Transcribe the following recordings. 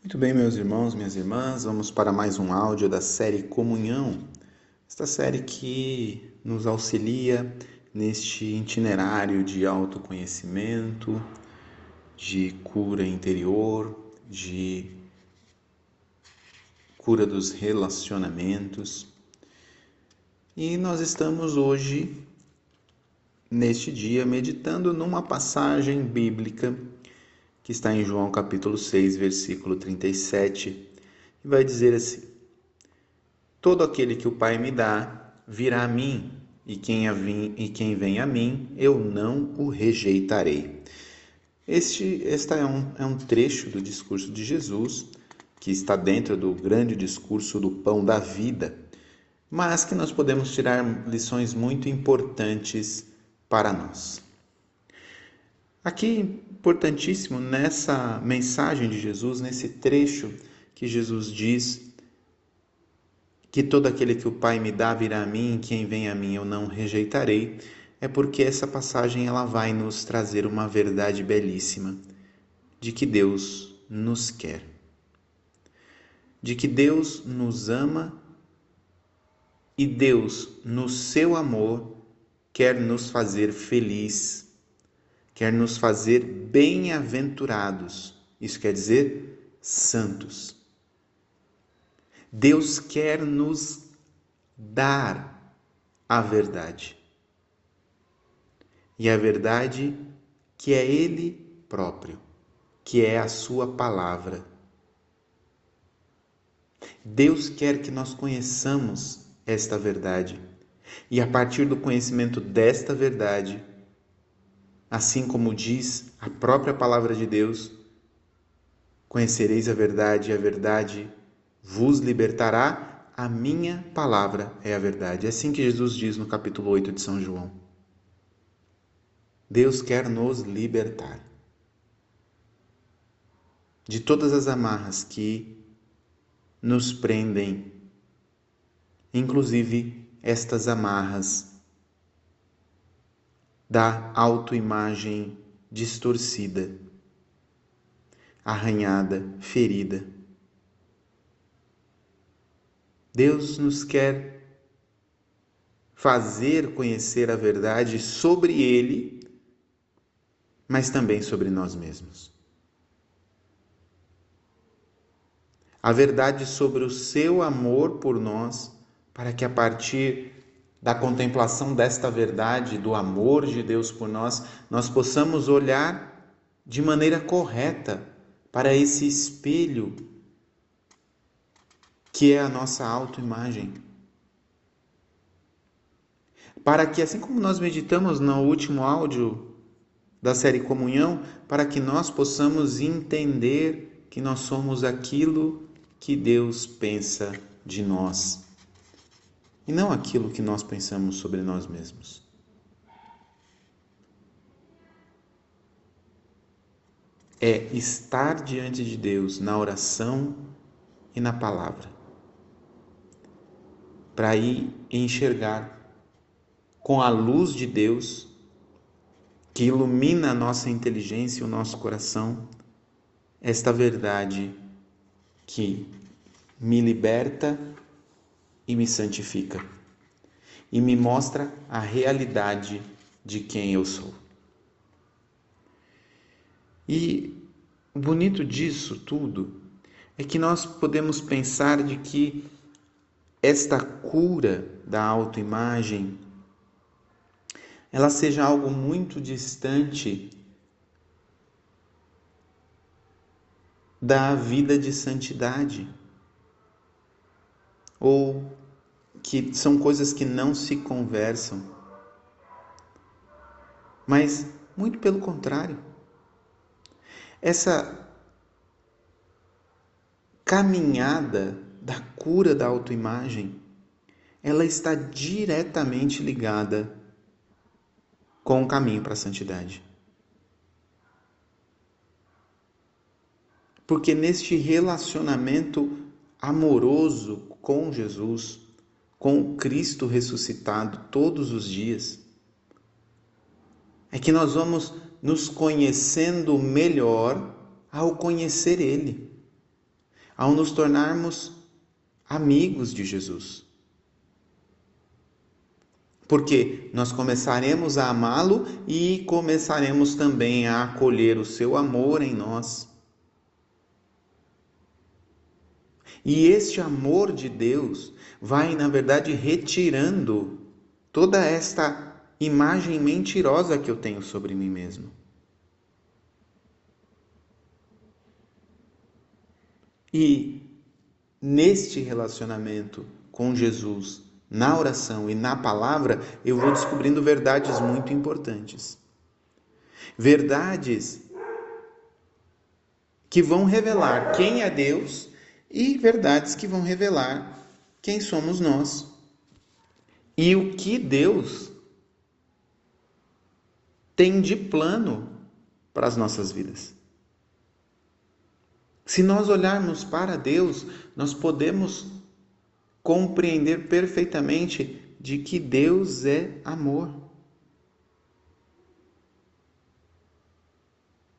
Muito bem, meus irmãos, minhas irmãs, vamos para mais um áudio da série Comunhão. Esta série que nos auxilia neste itinerário de autoconhecimento, de cura interior, de cura dos relacionamentos. E nós estamos hoje, neste dia, meditando numa passagem bíblica que está em João capítulo 6, versículo 37, e vai dizer assim: Todo aquele que o Pai me dá virá a mim, e quem, a vim, e quem vem a mim, eu não o rejeitarei. Este, este é, um, é um trecho do discurso de Jesus, que está dentro do grande discurso do pão da vida, mas que nós podemos tirar lições muito importantes para nós. Aqui, importantíssimo, nessa mensagem de Jesus, nesse trecho que Jesus diz que todo aquele que o Pai me dá virá a mim, quem vem a mim eu não rejeitarei, é porque essa passagem ela vai nos trazer uma verdade belíssima de que Deus nos quer. De que Deus nos ama e Deus, no seu amor, quer nos fazer feliz quer nos fazer bem-aventurados. Isso quer dizer santos. Deus quer nos dar a verdade. E a verdade que é Ele próprio, que é a Sua palavra. Deus quer que nós conheçamos esta verdade. E a partir do conhecimento desta verdade, Assim como diz a própria palavra de Deus, conhecereis a verdade e a verdade vos libertará. A minha palavra é a verdade. É assim que Jesus diz no capítulo 8 de São João. Deus quer nos libertar de todas as amarras que nos prendem, inclusive estas amarras da autoimagem distorcida, arranhada, ferida. Deus nos quer fazer conhecer a verdade sobre Ele, mas também sobre nós mesmos. A verdade sobre o seu amor por nós, para que a partir da contemplação desta verdade, do amor de Deus por nós, nós possamos olhar de maneira correta para esse espelho que é a nossa autoimagem. Para que, assim como nós meditamos no último áudio da série Comunhão, para que nós possamos entender que nós somos aquilo que Deus pensa de nós e não aquilo que nós pensamos sobre nós mesmos. É estar diante de Deus na oração e na palavra, para ir enxergar com a luz de Deus que ilumina a nossa inteligência e o nosso coração esta verdade que me liberta e me santifica, e me mostra a realidade de quem eu sou. E o bonito disso tudo é que nós podemos pensar de que esta cura da autoimagem ela seja algo muito distante da vida de santidade ou que são coisas que não se conversam. Mas, muito pelo contrário, essa caminhada da cura da autoimagem, ela está diretamente ligada com o caminho para a santidade. Porque neste relacionamento amoroso com Jesus, com Cristo ressuscitado todos os dias, é que nós vamos nos conhecendo melhor ao conhecer Ele. ao nos tornarmos amigos de Jesus. Porque nós começaremos a amá-lo e começaremos também a acolher o seu amor em nós. E este amor de Deus vai, na verdade, retirando toda esta imagem mentirosa que eu tenho sobre mim mesmo. E neste relacionamento com Jesus, na oração e na palavra, eu vou descobrindo verdades muito importantes. Verdades que vão revelar quem é Deus e verdades que vão revelar quem somos nós e o que Deus tem de plano para as nossas vidas. Se nós olharmos para Deus, nós podemos compreender perfeitamente de que Deus é amor.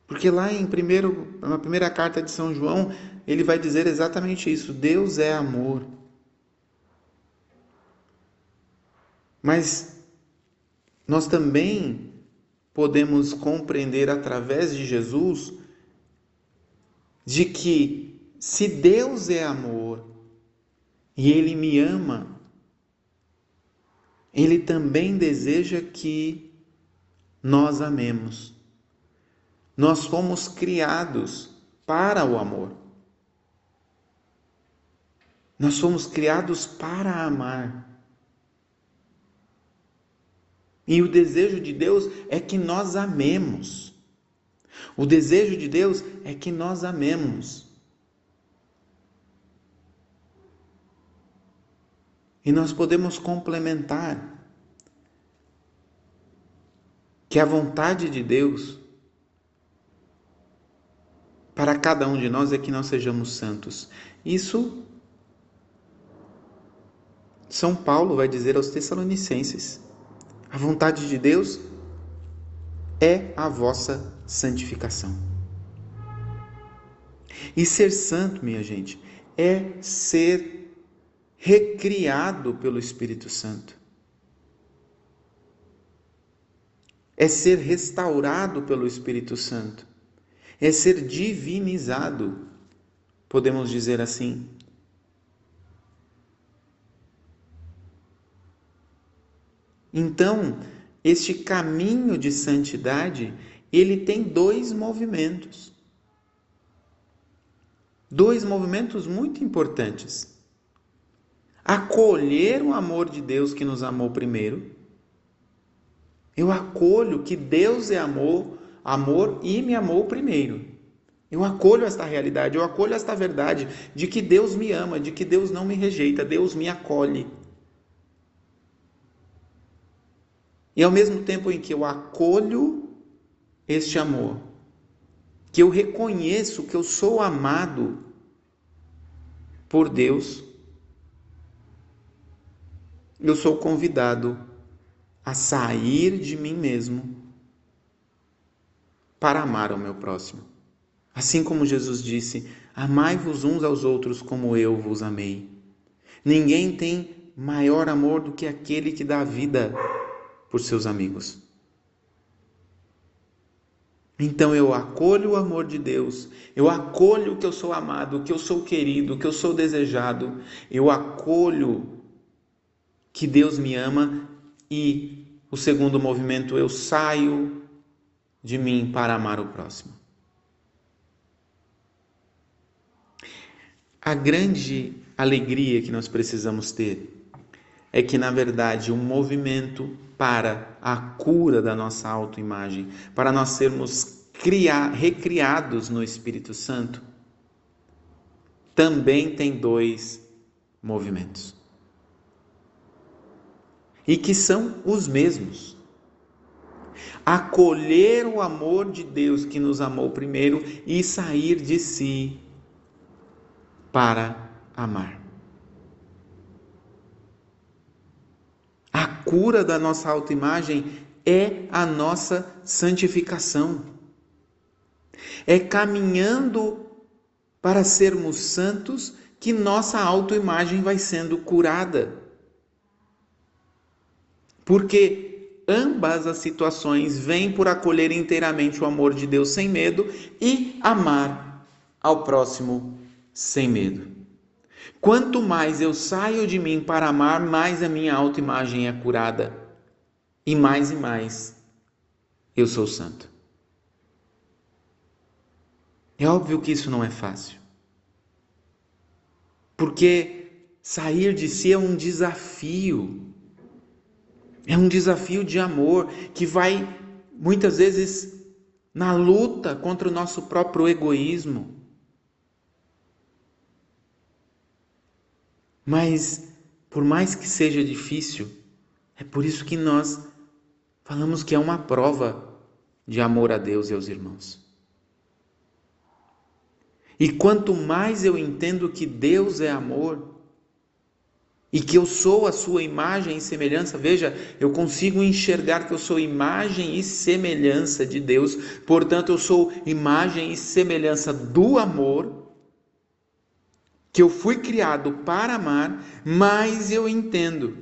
Porque lá em primeiro, na primeira carta de São João, ele vai dizer exatamente isso: Deus é amor. Mas nós também podemos compreender através de Jesus de que se Deus é amor e Ele me ama, Ele também deseja que nós amemos. Nós fomos criados para o amor. Nós fomos criados para amar. E o desejo de Deus é que nós amemos. O desejo de Deus é que nós amemos. E nós podemos complementar que a vontade de Deus para cada um de nós é que nós sejamos santos. Isso São Paulo vai dizer aos Tessalonicenses. A vontade de Deus é a vossa santificação. E ser santo, minha gente, é ser recriado pelo Espírito Santo. É ser restaurado pelo Espírito Santo. É ser divinizado, podemos dizer assim. Então, este caminho de santidade, ele tem dois movimentos. Dois movimentos muito importantes. Acolher o amor de Deus que nos amou primeiro. Eu acolho que Deus é amor, amor e me amou primeiro. Eu acolho esta realidade, eu acolho esta verdade de que Deus me ama, de que Deus não me rejeita, Deus me acolhe. E ao mesmo tempo em que eu acolho este amor, que eu reconheço que eu sou amado por Deus, eu sou convidado a sair de mim mesmo para amar o meu próximo. Assim como Jesus disse: Amai-vos uns aos outros como eu vos amei. Ninguém tem maior amor do que aquele que dá vida por seus amigos. Então eu acolho o amor de Deus, eu acolho que eu sou amado, que eu sou querido, que eu sou desejado, eu acolho que Deus me ama e o segundo movimento eu saio de mim para amar o próximo. A grande alegria que nós precisamos ter é que, na verdade, o movimento para a cura da nossa autoimagem, para nós sermos criar, recriados no Espírito Santo, também tem dois movimentos. E que são os mesmos. Acolher o amor de Deus que nos amou primeiro e sair de si para amar. Cura da nossa autoimagem é a nossa santificação. É caminhando para sermos santos que nossa autoimagem vai sendo curada. Porque ambas as situações vêm por acolher inteiramente o amor de Deus sem medo e amar ao próximo sem medo. Quanto mais eu saio de mim para amar, mais a minha autoimagem é curada. E mais e mais eu sou santo. É óbvio que isso não é fácil. Porque sair de si é um desafio. É um desafio de amor que vai muitas vezes na luta contra o nosso próprio egoísmo. Mas, por mais que seja difícil, é por isso que nós falamos que é uma prova de amor a Deus e aos irmãos. E quanto mais eu entendo que Deus é amor e que eu sou a sua imagem e semelhança, veja, eu consigo enxergar que eu sou imagem e semelhança de Deus, portanto, eu sou imagem e semelhança do amor que eu fui criado para amar, mas eu entendo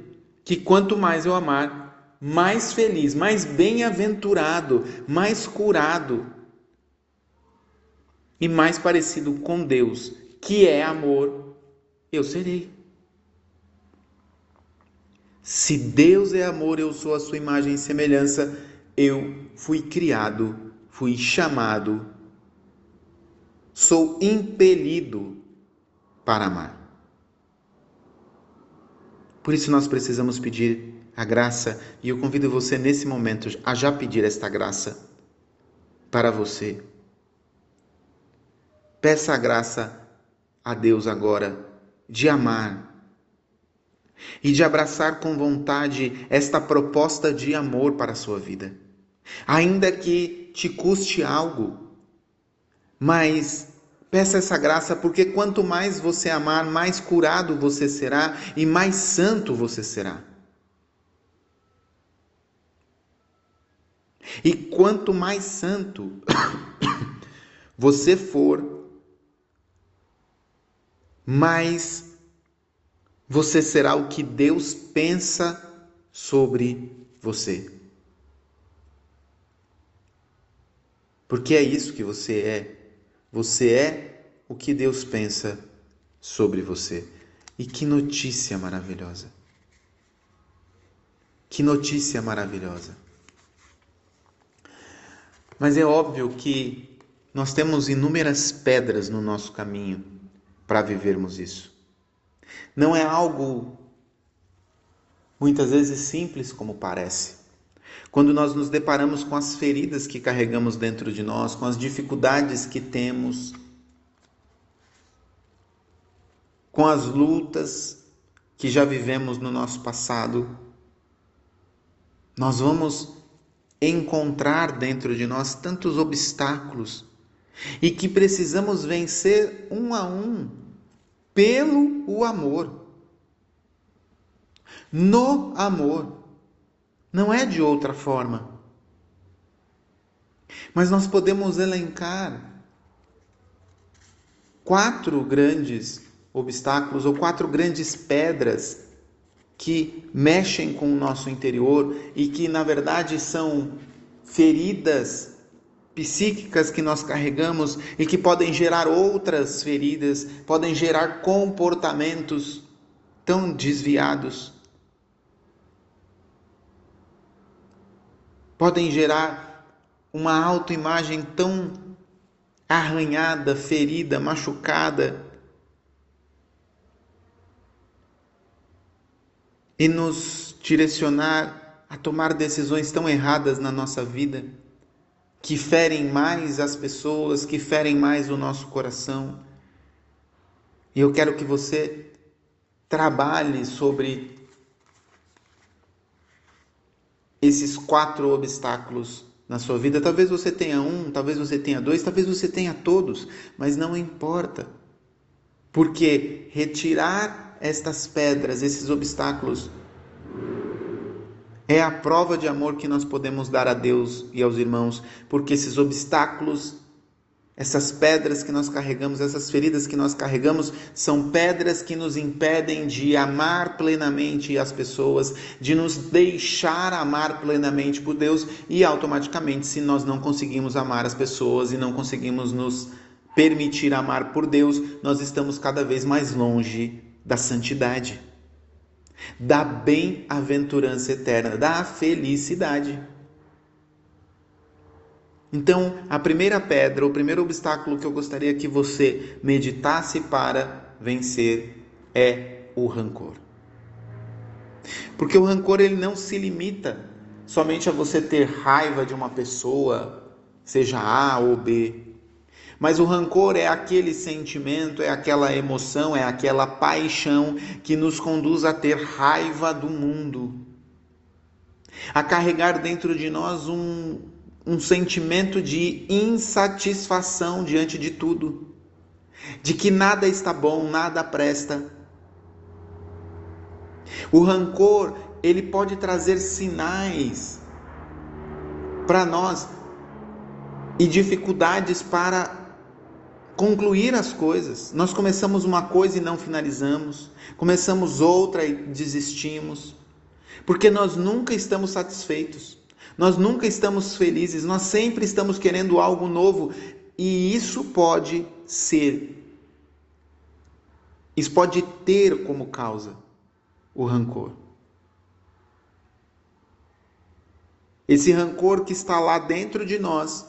que quanto mais eu amar, mais feliz, mais bem-aventurado, mais curado e mais parecido com Deus, que é amor, eu serei. Se Deus é amor, eu sou a sua imagem e semelhança, eu fui criado, fui chamado, sou impelido para amar. Por isso nós precisamos pedir a graça e eu convido você nesse momento a já pedir esta graça para você. Peça a graça a Deus agora de amar e de abraçar com vontade esta proposta de amor para a sua vida. Ainda que te custe algo, mas Peça essa graça, porque quanto mais você amar, mais curado você será e mais santo você será. E quanto mais santo você for, mais você será o que Deus pensa sobre você. Porque é isso que você é. Você é o que Deus pensa sobre você. E que notícia maravilhosa! Que notícia maravilhosa! Mas é óbvio que nós temos inúmeras pedras no nosso caminho para vivermos isso. Não é algo muitas vezes simples como parece. Quando nós nos deparamos com as feridas que carregamos dentro de nós, com as dificuldades que temos, com as lutas que já vivemos no nosso passado, nós vamos encontrar dentro de nós tantos obstáculos e que precisamos vencer um a um pelo o amor. No amor. Não é de outra forma. Mas nós podemos elencar quatro grandes obstáculos ou quatro grandes pedras que mexem com o nosso interior e que, na verdade, são feridas psíquicas que nós carregamos e que podem gerar outras feridas, podem gerar comportamentos tão desviados. Podem gerar uma autoimagem tão arranhada, ferida, machucada e nos direcionar a tomar decisões tão erradas na nossa vida, que ferem mais as pessoas, que ferem mais o nosso coração. E eu quero que você trabalhe sobre esses quatro obstáculos na sua vida. Talvez você tenha um, talvez você tenha dois, talvez você tenha todos, mas não importa. Porque retirar estas pedras, esses obstáculos, é a prova de amor que nós podemos dar a Deus e aos irmãos, porque esses obstáculos Essas pedras que nós carregamos, essas feridas que nós carregamos, são pedras que nos impedem de amar plenamente as pessoas, de nos deixar amar plenamente por Deus e automaticamente, se nós não conseguimos amar as pessoas e não conseguimos nos permitir amar por Deus, nós estamos cada vez mais longe da santidade, da bem-aventurança eterna, da felicidade. Então, a primeira pedra, o primeiro obstáculo que eu gostaria que você meditasse para vencer é o rancor. Porque o rancor ele não se limita somente a você ter raiva de uma pessoa, seja A ou B. Mas o rancor é aquele sentimento, é aquela emoção, é aquela paixão que nos conduz a ter raiva do mundo, a carregar dentro de nós um, um sentimento de insatisfação diante de tudo, de que nada está bom, nada presta. O rancor, ele pode trazer sinais para nós e dificuldades para concluir as coisas. Nós começamos uma coisa e não finalizamos, começamos outra e desistimos, porque nós nunca estamos satisfeitos. Nós nunca estamos felizes, nós sempre estamos querendo algo novo e isso pode ser, isso pode ter como causa o rancor. Esse rancor que está lá dentro de nós,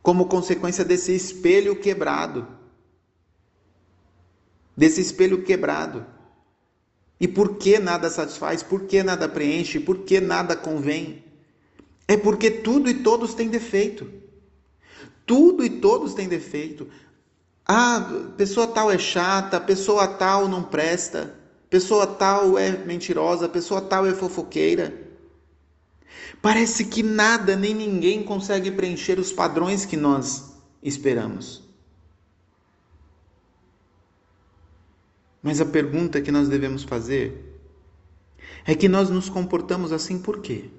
como consequência desse espelho quebrado. Desse espelho quebrado. E por que nada satisfaz? Por que nada preenche? Por que nada convém? É porque tudo e todos têm defeito. Tudo e todos têm defeito. Ah, pessoa tal é chata, pessoa tal não presta, pessoa tal é mentirosa, pessoa tal é fofoqueira. Parece que nada nem ninguém consegue preencher os padrões que nós esperamos. Mas a pergunta que nós devemos fazer é que nós nos comportamos assim por quê?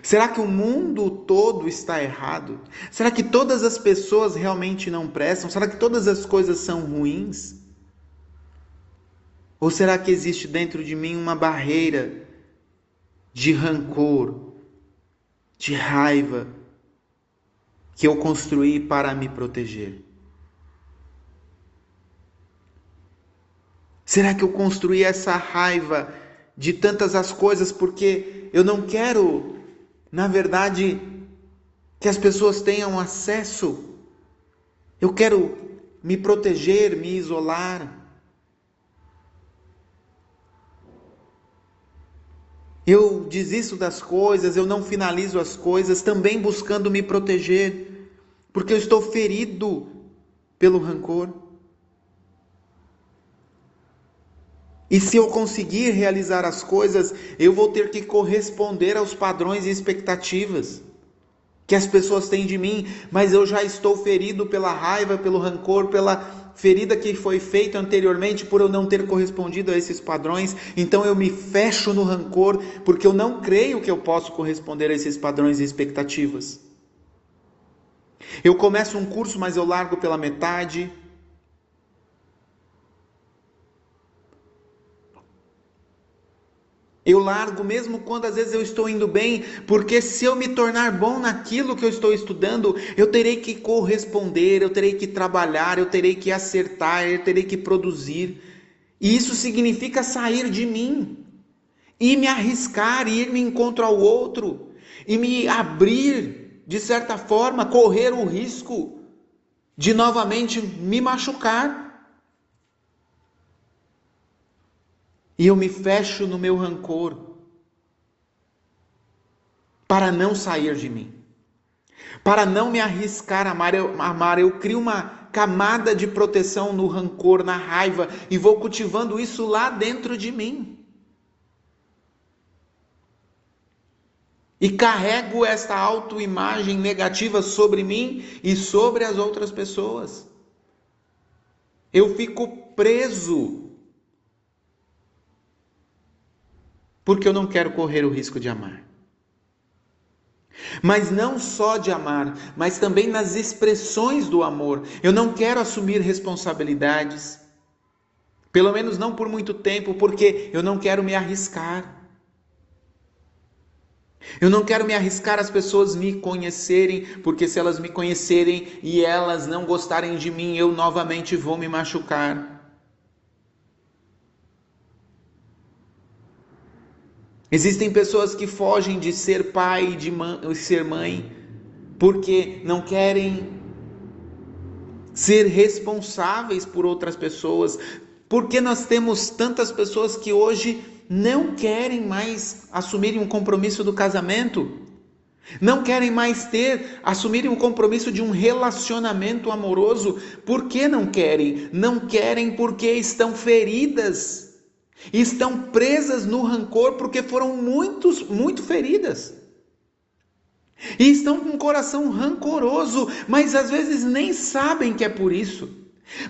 Será que o mundo todo está errado? Será que todas as pessoas realmente não prestam? Será que todas as coisas são ruins? Ou será que existe dentro de mim uma barreira de rancor, de raiva, que eu construí para me proteger? Será que eu construí essa raiva de tantas as coisas porque eu não quero na verdade, que as pessoas tenham acesso. Eu quero me proteger, me isolar. Eu desisto das coisas, eu não finalizo as coisas, também buscando me proteger, porque eu estou ferido pelo rancor. E se eu conseguir realizar as coisas, eu vou ter que corresponder aos padrões e expectativas que as pessoas têm de mim, mas eu já estou ferido pela raiva, pelo rancor, pela ferida que foi feita anteriormente por eu não ter correspondido a esses padrões. Então eu me fecho no rancor porque eu não creio que eu posso corresponder a esses padrões e expectativas. Eu começo um curso, mas eu largo pela metade. Eu largo mesmo quando às vezes eu estou indo bem, porque se eu me tornar bom naquilo que eu estou estudando, eu terei que corresponder, eu terei que trabalhar, eu terei que acertar, eu terei que produzir. E isso significa sair de mim e me arriscar, ir me encontro ao outro e me abrir, de certa forma, correr o risco de novamente me machucar. E eu me fecho no meu rancor para não sair de mim. Para não me arriscar a amar, eu, amar, eu crio uma camada de proteção no rancor, na raiva e vou cultivando isso lá dentro de mim. E carrego esta autoimagem negativa sobre mim e sobre as outras pessoas. Eu fico preso porque eu não quero correr o risco de amar. Mas não só de amar, mas também nas expressões do amor. Eu não quero assumir responsabilidades, pelo menos não por muito tempo, porque eu não quero me arriscar. Eu não quero me arriscar as pessoas me conhecerem, porque se elas me conhecerem e elas não gostarem de mim, eu novamente vou me machucar. Existem pessoas que fogem de ser pai e de mãe, ser mãe porque não querem ser responsáveis por outras pessoas. Porque nós temos tantas pessoas que hoje não querem mais assumirem um compromisso do casamento, não querem mais ter, assumirem um compromisso de um relacionamento amoroso. Por que não querem? Não querem porque estão feridas estão presas no rancor porque foram muitos, muito feridas. E estão com o coração rancoroso, mas às vezes nem sabem que é por isso.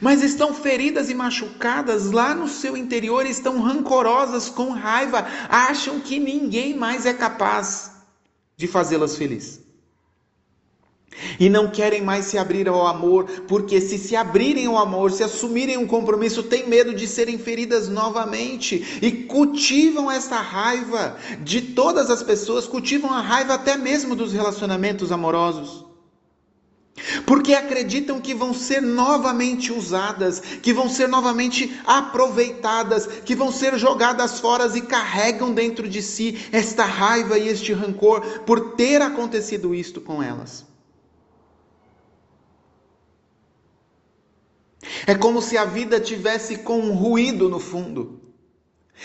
Mas estão feridas e machucadas lá no seu interior, estão rancorosas, com raiva, acham que ninguém mais é capaz de fazê-las felizes. E não querem mais se abrir ao amor, porque se se abrirem ao amor, se assumirem um compromisso, têm medo de serem feridas novamente e cultivam essa raiva de todas as pessoas, cultivam a raiva até mesmo dos relacionamentos amorosos. Porque acreditam que vão ser novamente usadas, que vão ser novamente aproveitadas, que vão ser jogadas fora e carregam dentro de si esta raiva e este rancor por ter acontecido isto com elas. É como se a vida tivesse com um ruído no fundo.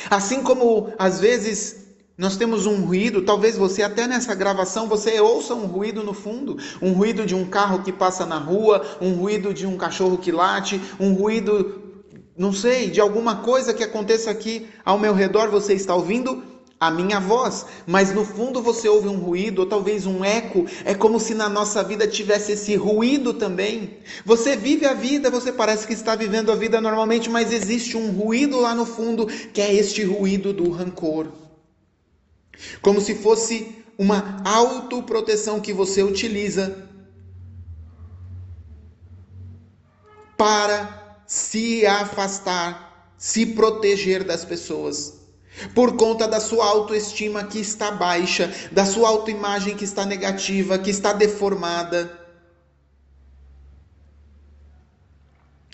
Assim como às vezes nós temos um ruído, talvez você até nessa gravação você ouça um ruído no fundo, um ruído de um carro que passa na rua, um ruído de um cachorro que late, um ruído, não sei, de alguma coisa que aconteça aqui ao meu redor, você está ouvindo a minha voz, mas no fundo você ouve um ruído, ou talvez um eco, é como se na nossa vida tivesse esse ruído também. Você vive a vida, você parece que está vivendo a vida normalmente, mas existe um ruído lá no fundo, que é este ruído do rancor. Como se fosse uma autoproteção que você utiliza para se afastar, se proteger das pessoas por conta da sua autoestima que está baixa, da sua autoimagem que está negativa, que está deformada.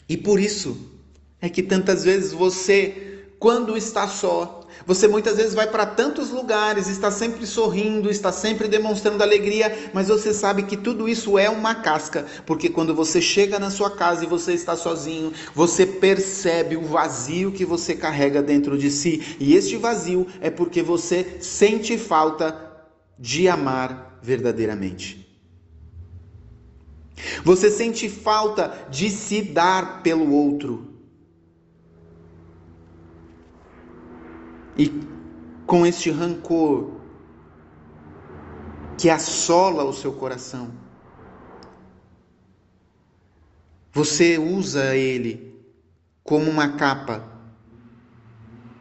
E por isso é que tantas vezes você, quando está só, você muitas vezes vai para tantos lugares, está sempre sorrindo, está sempre demonstrando alegria, mas você sabe que tudo isso é uma casca, porque quando você chega na sua casa e você está sozinho, você percebe o vazio que você carrega dentro de si, e este vazio é porque você sente falta de amar verdadeiramente. Você sente falta de se dar pelo outro. E com este rancor que assola o seu coração, você usa ele como uma capa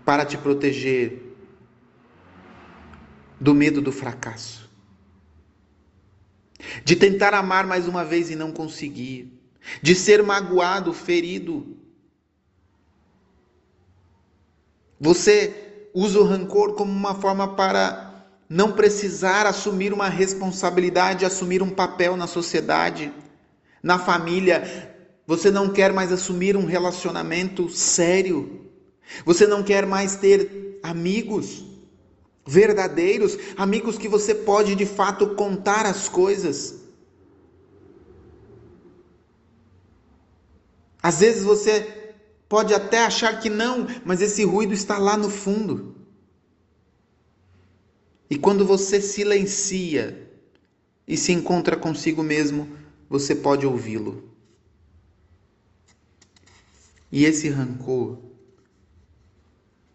para te proteger do medo do fracasso, de tentar amar mais uma vez e não conseguir, de ser magoado, ferido. Você usa o rancor como uma forma para não precisar assumir uma responsabilidade, assumir um papel na sociedade, na família. Você não quer mais assumir um relacionamento sério. Você não quer mais ter amigos verdadeiros, amigos que você pode de fato contar as coisas. Às vezes você Pode até achar que não, mas esse ruído está lá no fundo. E quando você silencia e se encontra consigo mesmo, você pode ouvi-lo. E esse rancor,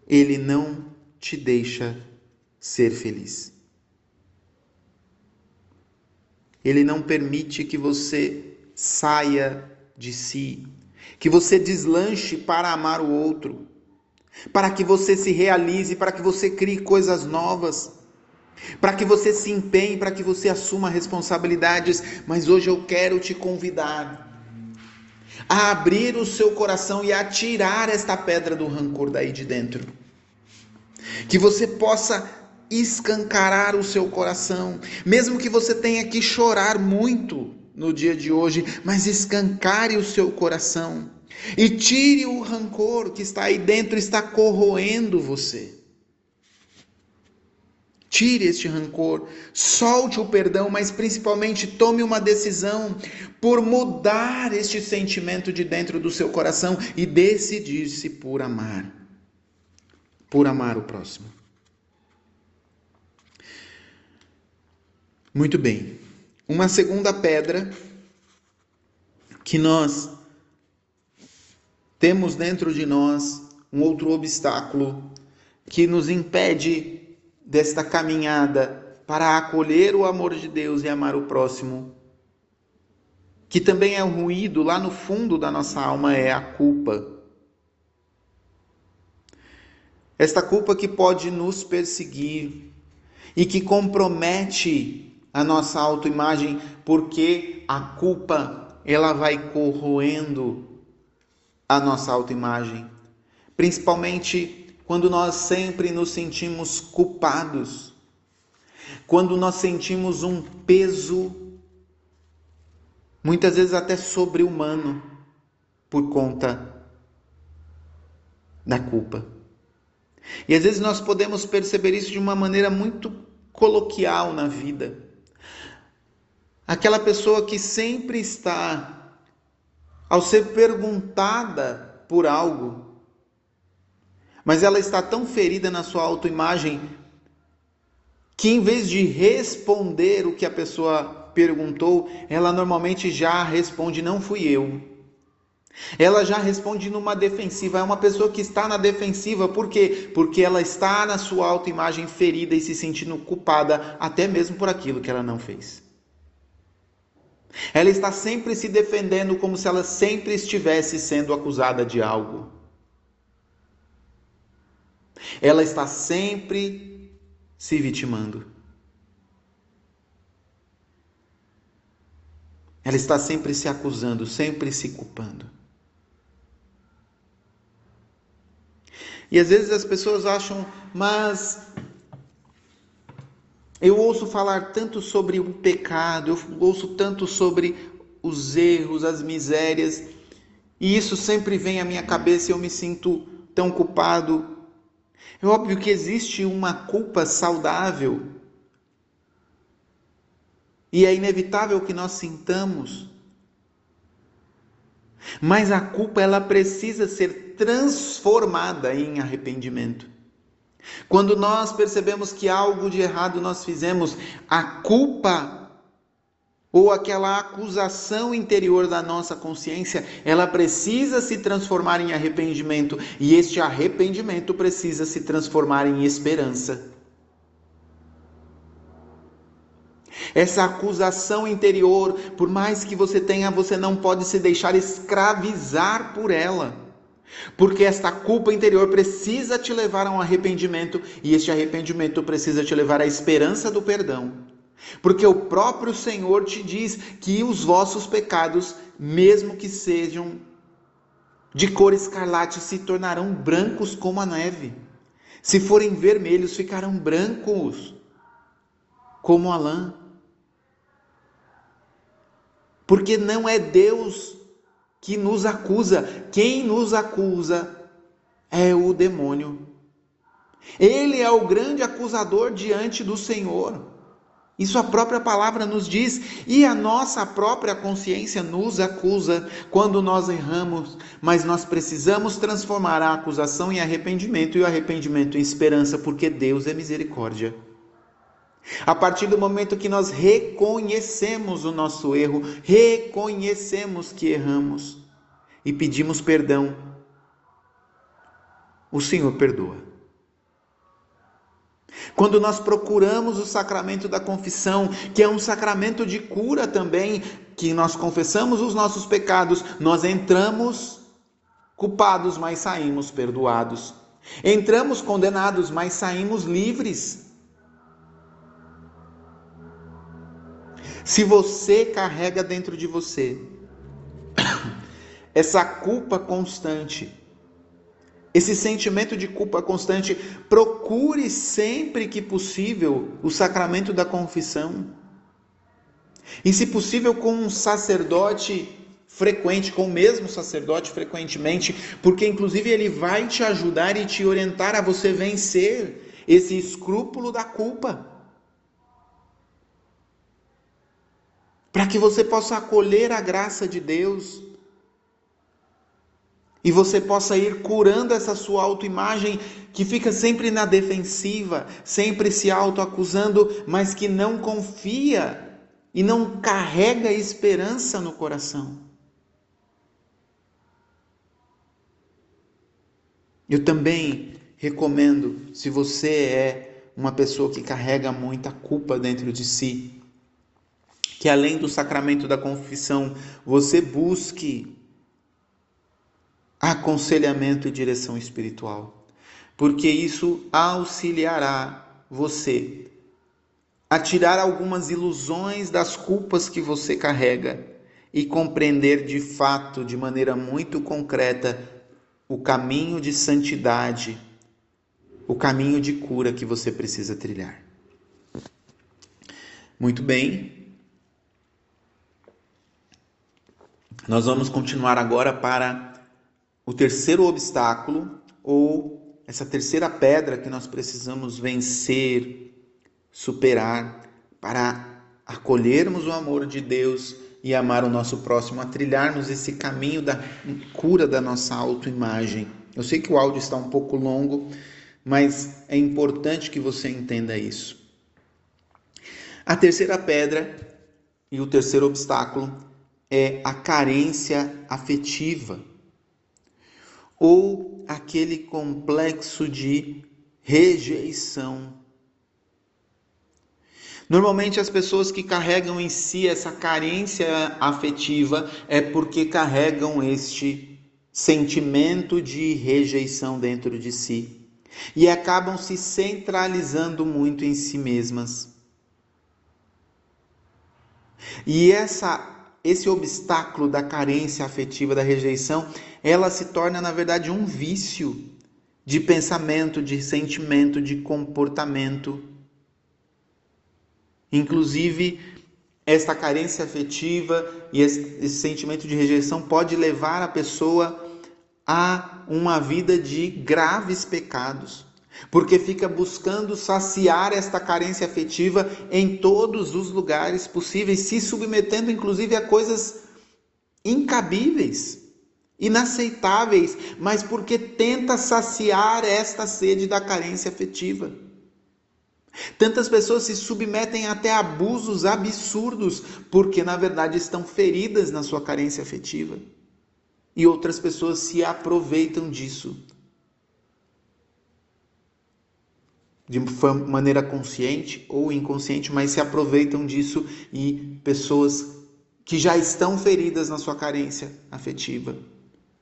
ele não te deixa ser feliz. Ele não permite que você saia de si que você deslanche para amar o outro, para que você se realize, para que você crie coisas novas. para que você se empenhe, para que você assuma responsabilidades, mas hoje eu quero te convidar a abrir o seu coração e a tirar esta pedra do rancor daí de dentro. Que você possa escancarar o seu coração, mesmo que você tenha que chorar muito no dia de hoje, mas escancare o seu coração e tire o rancor que está aí dentro, está corroendo você. Tire este rancor, solte o perdão, mas principalmente tome uma decisão por mudar este sentimento de dentro do seu coração e decidir-se por amar, por amar o próximo. Muito bem. Uma segunda pedra que nós temos dentro de nós, um outro obstáculo que nos impede desta caminhada para acolher o amor de Deus e amar o próximo, que também é um ruído lá no fundo da nossa alma, é a culpa. Esta culpa que pode nos perseguir e que compromete a nossa autoimagem, porque a culpa ela vai corroendo a nossa autoimagem, principalmente quando nós sempre nos sentimos culpados, quando nós sentimos um peso, muitas vezes até sobre-humano, por conta da culpa. E às vezes nós podemos perceber isso de uma maneira muito coloquial na vida. Aquela pessoa que sempre está, ao ser perguntada por algo, mas ela está tão ferida na sua autoimagem que em vez de responder o que a pessoa perguntou, ela normalmente já responde: Não fui eu. Ela já responde numa defensiva. É uma pessoa que está na defensiva, por quê? Porque ela está na sua autoimagem ferida e se sentindo culpada, até mesmo por aquilo que ela não fez. Ela está sempre se defendendo como se ela sempre estivesse sendo acusada de algo. Ela está sempre se vitimando. Ela está sempre se acusando, sempre se culpando. E às vezes as pessoas acham, mas eu ouço falar tanto sobre o pecado, eu ouço tanto sobre os erros, as misérias, e isso sempre vem à minha cabeça e eu me sinto tão culpado, é óbvio que existe uma culpa saudável. E é inevitável que nós sintamos. Mas a culpa ela precisa ser transformada em arrependimento. Quando nós percebemos que algo de errado nós fizemos, a culpa ou aquela acusação interior da nossa consciência, ela precisa se transformar em arrependimento e este arrependimento precisa se transformar em esperança. Essa acusação interior, por mais que você tenha, você não pode se deixar escravizar por ela. Porque esta culpa interior precisa te levar a um arrependimento e este arrependimento precisa te levar à esperança do perdão. Porque o próprio Senhor te diz que os vossos pecados, mesmo que sejam de cor escarlate, se tornarão brancos como a neve. Se forem vermelhos, ficarão brancos como a lã. Porque não é Deus que nos acusa, quem nos acusa é o demônio. Ele é o grande acusador diante do Senhor. Isso a própria palavra nos diz, e a nossa própria consciência nos acusa quando nós erramos, mas nós precisamos transformar a acusação em arrependimento e o arrependimento em esperança, porque Deus é misericórdia. A partir do momento que nós reconhecemos o nosso erro, reconhecemos que erramos e pedimos perdão, o Senhor perdoa. Quando nós procuramos o sacramento da confissão, que é um sacramento de cura também, que nós confessamos os nossos pecados, nós entramos culpados, mas saímos perdoados. Entramos condenados, mas saímos livres. Se você carrega dentro de você essa culpa constante, esse sentimento de culpa constante, procure sempre que possível o sacramento da confissão. E, se possível, com um sacerdote frequente, com o mesmo sacerdote frequentemente, porque inclusive ele vai te ajudar e te orientar a você vencer esse escrúpulo da culpa. Para que você possa acolher a graça de Deus e você possa ir curando essa sua autoimagem que fica sempre na defensiva, sempre se autoacusando, mas que não confia e não carrega esperança no coração. Eu também recomendo, se você é uma pessoa que carrega muita culpa dentro de si, que além do sacramento da confissão, você busque aconselhamento e direção espiritual, porque isso auxiliará você a tirar algumas ilusões das culpas que você carrega e compreender de fato, de maneira muito concreta, o caminho de santidade, o caminho de cura que você precisa trilhar. Muito bem. Nós vamos continuar agora para o terceiro obstáculo ou essa terceira pedra que nós precisamos vencer, superar para acolhermos o amor de Deus e amar o nosso próximo, a trilharmos esse caminho da cura da nossa autoimagem. Eu sei que o áudio está um pouco longo, mas é importante que você entenda isso. A terceira pedra e o terceiro obstáculo é a carência afetiva ou aquele complexo de rejeição Normalmente as pessoas que carregam em si essa carência afetiva é porque carregam este sentimento de rejeição dentro de si e acabam se centralizando muito em si mesmas. E essa esse obstáculo da carência afetiva, da rejeição, ela se torna na verdade um vício de pensamento, de sentimento, de comportamento. Inclusive, esta carência afetiva e esse, sentimento de rejeição pode levar a pessoa a uma vida de graves pecados, porque fica buscando saciar esta carência afetiva em todos os lugares possíveis, se submetendo inclusive a coisas incabíveis, inaceitáveis, mas porque tenta saciar esta sede da carência afetiva. Tantas pessoas se submetem até a abusos absurdos porque, na verdade, estão feridas na sua carência afetiva. E outras pessoas se aproveitam disso. De maneira consciente ou inconsciente, mas se aproveitam disso e pessoas que já estão feridas na sua carência afetiva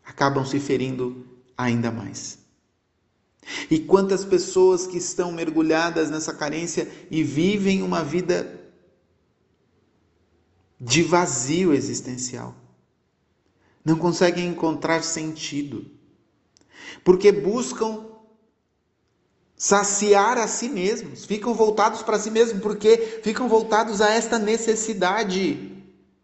acabam se ferindo ainda mais. E quantas pessoas que estão mergulhadas nessa carência e vivem uma vida de vazio existencial. Não conseguem encontrar sentido. Porque buscam saciar a si mesmos, ficam voltados para si mesmos, porque ficam voltados a esta necessidade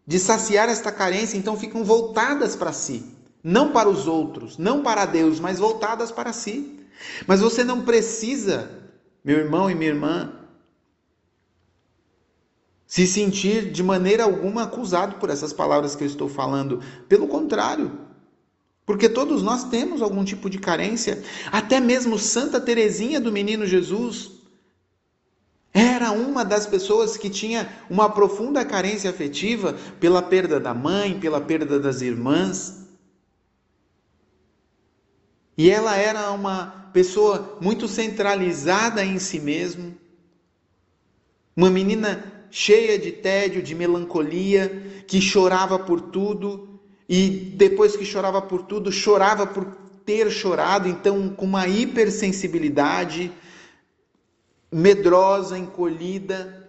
de saciar esta carência, então ficam voltadas para si, não para os outros, não para Deus, mas voltadas para si. Mas você não precisa, meu irmão e minha irmã, se sentir de maneira alguma acusado por essas palavras que eu estou falando. Pelo contrário, porque todos nós temos algum tipo de carência. Até mesmo Santa Teresinha do Menino Jesus era uma das pessoas que tinha uma profunda carência afetiva pela perda da mãe, pela perda das irmãs. E ela era uma pessoa muito centralizada em si mesmo, uma menina cheia de tédio, de melancolia, que chorava por tudo e depois que chorava por tudo, chorava por ter chorado, então com uma hipersensibilidade, medrosa, encolhida,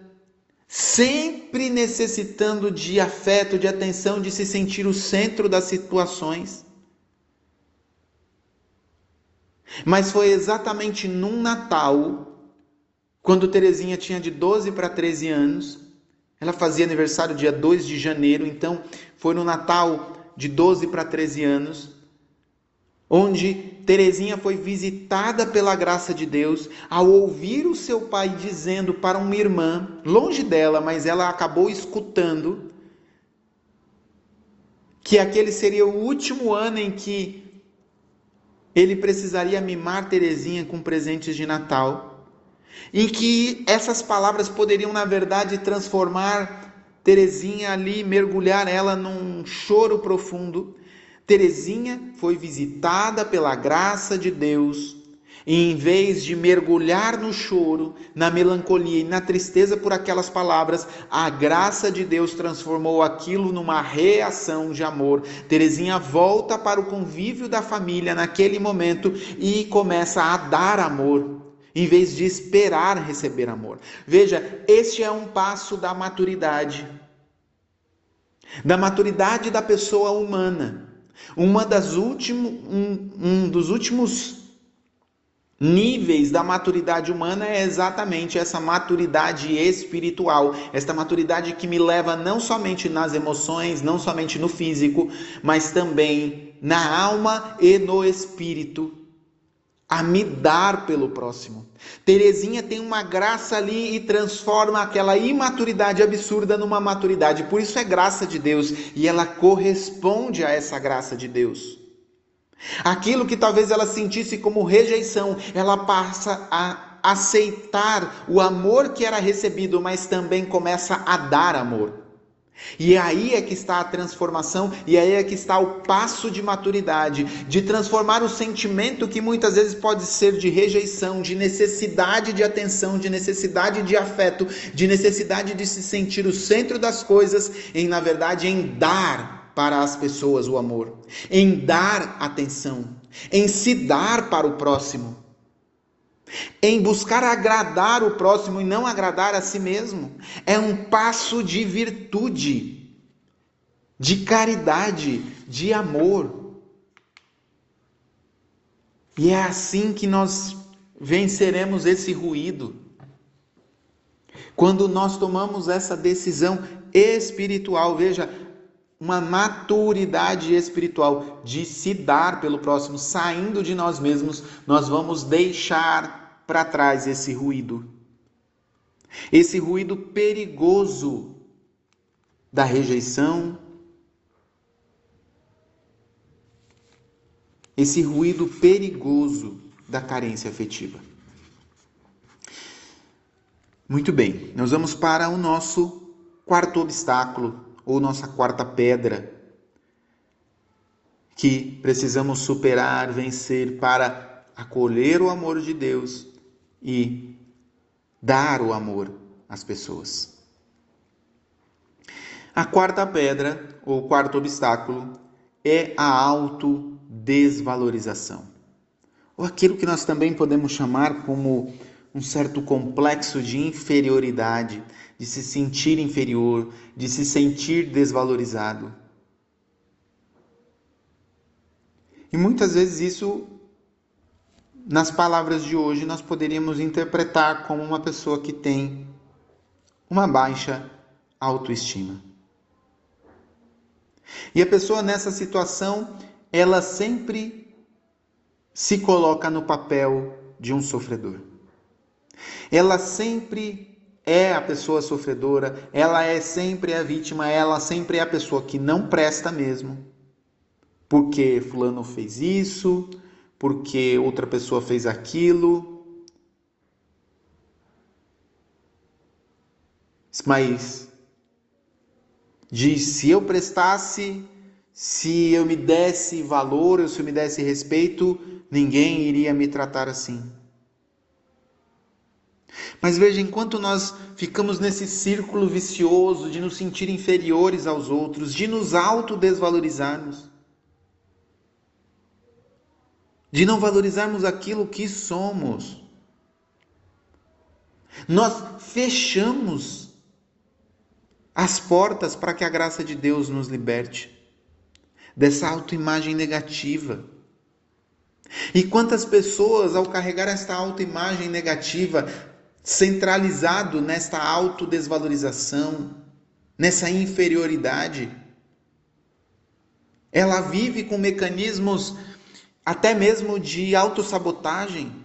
sempre necessitando de afeto, de atenção, de se sentir o centro das situações. Mas foi exatamente num Natal, quando Terezinha tinha de 12 para 13 anos, ela fazia aniversário dia 2 de janeiro, então foi no Natal de 12 para 13 anos, onde Terezinha foi visitada pela graça de Deus ao ouvir o seu pai dizendo para uma irmã, longe dela, mas ela acabou escutando, que aquele seria o último ano em que ele precisaria mimar Terezinha com presentes de Natal em que essas palavras poderiam, na verdade, transformar Terezinha ali, mergulhar ela num choro profundo. Terezinha foi visitada pela graça de Deus e em vez de mergulhar no choro, na melancolia e na tristeza por aquelas palavras, a graça de Deus transformou aquilo numa reação de amor. Terezinha volta para o convívio da família naquele momento e começa a dar amor em vez de esperar receber amor. Veja, este é um passo da maturidade. Da maturidade da pessoa humana. Uma das últimos, um, um dos últimos níveis da maturidade humana é exatamente essa maturidade espiritual, esta maturidade que me leva não somente nas emoções, não somente no físico, mas também na alma e no espírito a me dar pelo próximo. Terezinha tem uma graça ali e transforma aquela imaturidade absurda numa maturidade. Por isso é graça de Deus e ela corresponde a essa graça de Deus. Aquilo que talvez ela sentisse como rejeição, ela passa a aceitar o amor que era recebido, mas também começa a dar amor. E aí é que está a transformação, e aí é que está o passo de maturidade, de transformar o sentimento que muitas vezes pode ser de rejeição, de necessidade de atenção, de necessidade de afeto, de necessidade de se sentir o centro das coisas, em na verdade em dar para as pessoas o amor, em dar atenção, em se dar para o próximo em buscar agradar o próximo e não agradar a si mesmo. É um passo de virtude, de caridade, de amor. E é assim que nós venceremos esse ruído. Quando nós tomamos essa decisão espiritual, veja, uma maturidade espiritual de se dar pelo próximo, saindo de nós mesmos, nós vamos deixar para trás esse ruído. Esse ruído perigoso da rejeição, esse ruído perigoso da carência afetiva. Muito bem, nós vamos para o nosso quarto obstáculo ou nossa quarta pedra que precisamos superar, vencer para acolher o amor de Deus e dar o amor às pessoas. A quarta pedra, ou quarto obstáculo, é a autodesvalorização. Ou aquilo que nós também podemos chamar como um certo complexo de inferioridade, de se sentir inferior, de se sentir desvalorizado. E muitas vezes isso, nas palavras de hoje, nós poderíamos interpretar como uma pessoa que tem uma baixa autoestima. E a pessoa nessa situação, ela sempre se coloca no papel de um sofredor. Ela sempre é a pessoa sofredora, ela é sempre a vítima, ela sempre é a pessoa que não presta mesmo. Porque fulano fez isso, porque outra pessoa fez aquilo. Mas diz: se eu prestasse, se eu me desse valor, se eu me desse respeito, ninguém iria me tratar assim. Mas veja, enquanto nós ficamos nesse círculo vicioso de nos sentir inferiores aos outros, de nos autodesvalorizarmos, de não valorizarmos aquilo que somos, nós fechamos as portas para que a graça de Deus nos liberte dessa autoimagem negativa. E quantas pessoas, ao carregar esta autoimagem negativa, centralizado nesta autodesvalorização, nessa inferioridade, ela vive com mecanismos até mesmo de autossabotagem.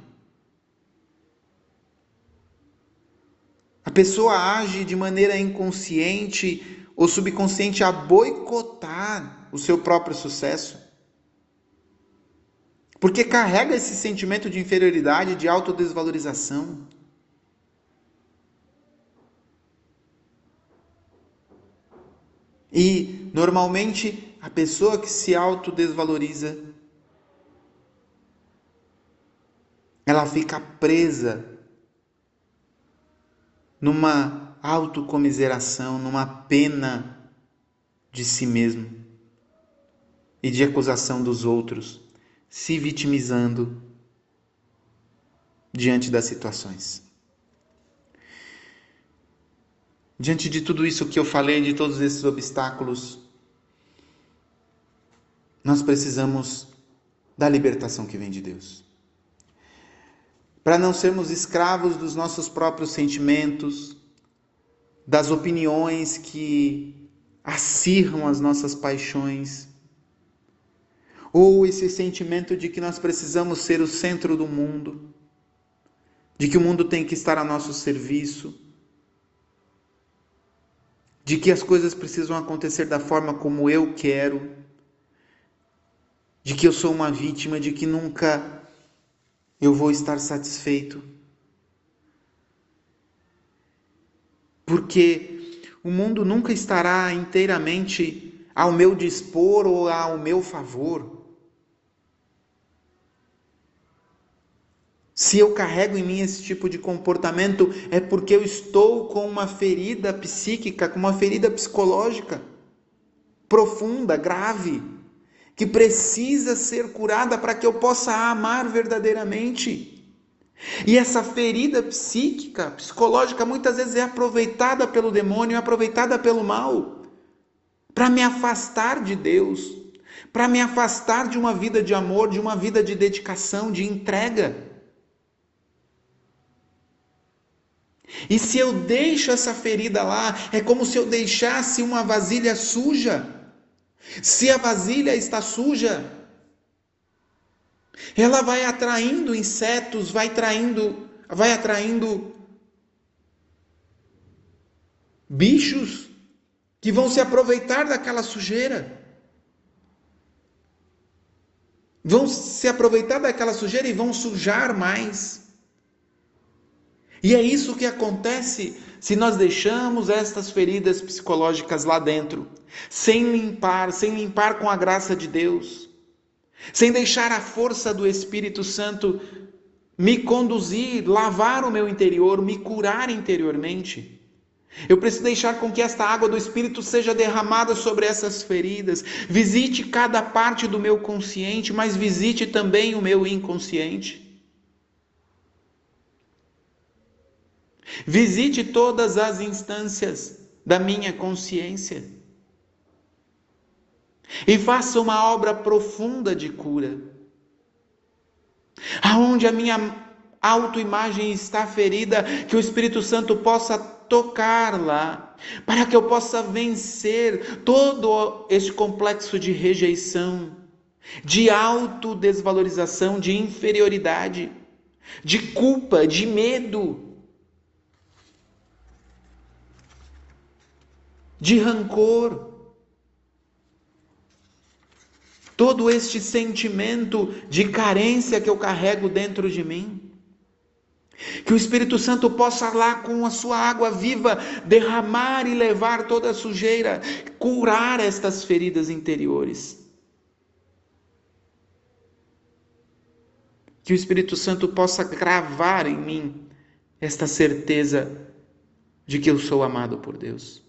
A pessoa age de maneira inconsciente ou subconsciente a boicotar o seu próprio sucesso. Porque carrega esse sentimento de inferioridade, de autodesvalorização. E normalmente a pessoa que se autodesvaloriza ela fica presa numa autocomiseração, numa pena de si mesmo e de acusação dos outros, se vitimizando diante das situações. Diante de tudo isso que eu falei, de todos esses obstáculos, nós precisamos da libertação que vem de Deus para não sermos escravos dos nossos próprios sentimentos, das opiniões que acirram as nossas paixões, ou esse sentimento de que nós precisamos ser o centro do mundo, de que o mundo tem que estar a nosso serviço, de que as coisas precisam acontecer da forma como eu quero, de que eu sou uma vítima, de que nunca eu vou estar satisfeito. Porque o mundo nunca estará inteiramente ao meu dispor ou ao meu favor. Se eu carrego em mim esse tipo de comportamento, é porque eu estou com uma ferida psíquica, com uma ferida psicológica profunda, grave que precisa ser curada para que eu possa amar verdadeiramente. E essa ferida psíquica, psicológica, muitas vezes é aproveitada pelo demônio, é aproveitada pelo mal, para me afastar de Deus, para me afastar de uma vida de amor, de uma vida de dedicação, de entrega. E se eu deixo essa ferida lá, é como se eu deixasse uma vasilha suja. Se a vasilha está suja, ela vai atraindo insetos, vai atraindo, vai atraindo bichos que vão se aproveitar daquela sujeira. Vão se aproveitar daquela sujeira e vão sujar mais. E é isso que acontece se nós deixamos estas feridas psicológicas lá dentro, sem limpar, sem limpar com a graça de Deus, sem deixar a força do Espírito Santo me conduzir, lavar o meu interior, me curar interiormente. Eu preciso deixar com que esta água do Espírito seja derramada sobre essas feridas. Visite cada parte do meu consciente, mas visite também o meu inconsciente. Visite todas as instâncias da minha consciência e faça uma obra profunda de cura. Aonde a minha autoimagem está ferida, que o Espírito Santo possa tocar lá, para que eu possa vencer todo este complexo de rejeição, de autodesvalorização, de inferioridade, de culpa, de medo de rancor. Todo este sentimento de carência que eu carrego dentro de mim. Que o Espírito Santo possa lá com a sua água viva derramar e levar toda a sujeira, curar estas feridas interiores. Que o Espírito Santo possa gravar em mim esta certeza de que eu sou amado por Deus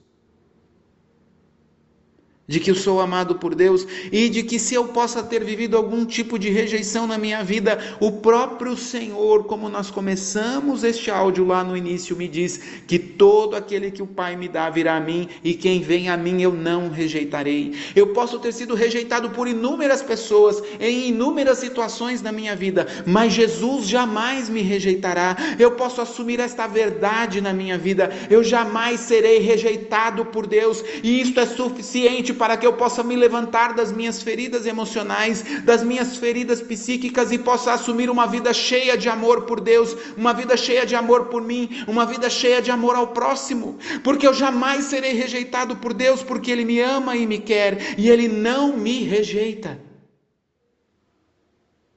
de que eu sou amado por Deus e de que se eu possa ter vivido algum tipo de rejeição na minha vida, o próprio Senhor, como nós começamos este áudio lá no início, me diz que todo aquele que o Pai me dá virá a mim e quem vem a mim eu não rejeitarei. Eu posso ter sido rejeitado por inúmeras pessoas em inúmeras situações na minha vida, mas Jesus jamais me rejeitará. Eu posso assumir esta verdade na minha vida. Eu jamais serei rejeitado por Deus e isto é suficiente para que eu possa me levantar das minhas feridas emocionais, das minhas feridas psíquicas e possa assumir uma vida cheia de amor por Deus, uma vida cheia de amor por mim, uma vida cheia de amor ao próximo, porque eu jamais serei rejeitado por Deus, porque Ele me ama e me quer e Ele não me rejeita.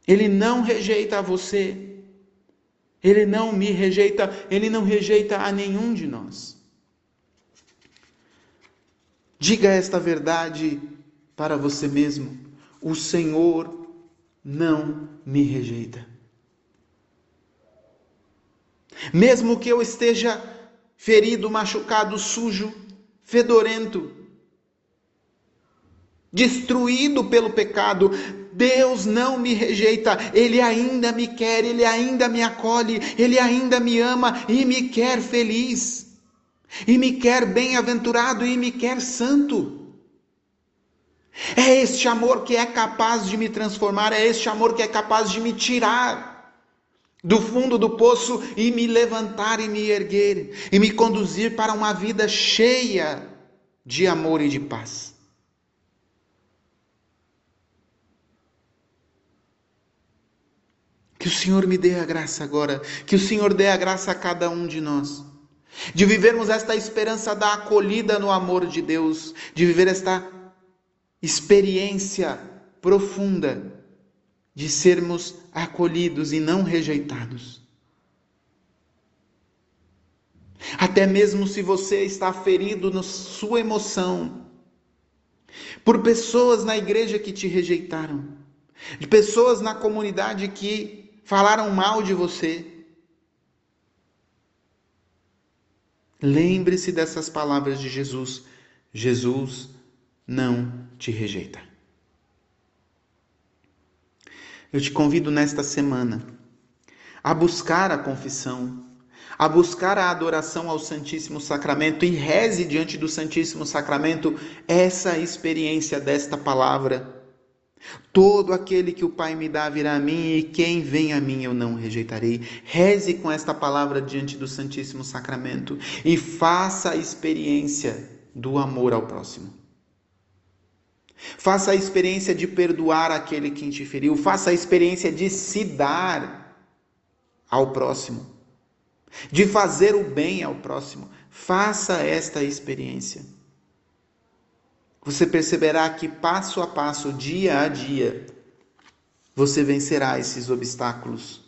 Ele não rejeita você. Ele não me rejeita, ele não rejeita a nenhum de nós. Diga esta verdade para você mesmo: o Senhor não me rejeita. Mesmo que eu esteja ferido, machucado, sujo, fedorento, destruído pelo pecado, Deus não me rejeita, Ele ainda me quer, Ele ainda me acolhe, Ele ainda me ama e me quer feliz e me quer bem-aventurado e me quer santo. É este amor que é capaz de me transformar, é este amor que é capaz de me tirar do fundo do poço e me levantar e me erguer e me conduzir para uma vida cheia de amor e de paz. Que o Senhor me dê a graça agora, que o Senhor dê a graça a cada um de nós de vivermos esta esperança da acolhida no amor de Deus, de viver esta experiência profunda de sermos acolhidos e não rejeitados. Até mesmo se você está ferido na sua emoção, por pessoas na igreja que te rejeitaram, de pessoas na comunidade que falaram mal de você, Lembre-se dessas palavras de Jesus. Jesus não te rejeita. Eu te convido nesta semana a buscar a confissão, a buscar a adoração ao Santíssimo Sacramento e reze diante do Santíssimo Sacramento essa experiência desta palavra Todo aquele que o Pai me dá virá a mim, e quem vem a mim eu não rejeitarei. Reze com esta palavra diante do Santíssimo Sacramento e faça a experiência do amor ao próximo. Faça a experiência de perdoar aquele que te feriu. Faça a experiência de se dar ao próximo, de fazer o bem ao próximo. Faça esta experiência você perceberá que passo a passo, dia a dia, você vencerá esses obstáculos,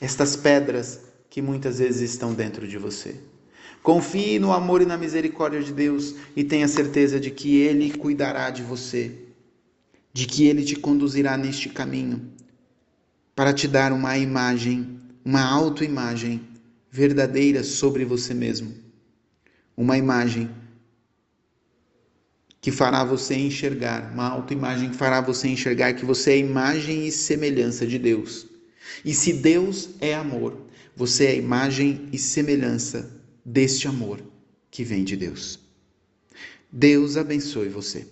estas pedras que muitas vezes estão dentro de você. Confie no amor e na misericórdia de Deus e tenha certeza de que Ele cuidará de você, de que Ele te conduzirá neste caminho para te dar uma imagem, uma autoimagem verdadeira sobre você mesmo. Uma imagem que fará você enxergar, uma autoimagem que fará você enxergar que você é imagem e semelhança de Deus. E se Deus é amor, você é imagem e semelhança deste amor que vem de Deus. Deus abençoe você.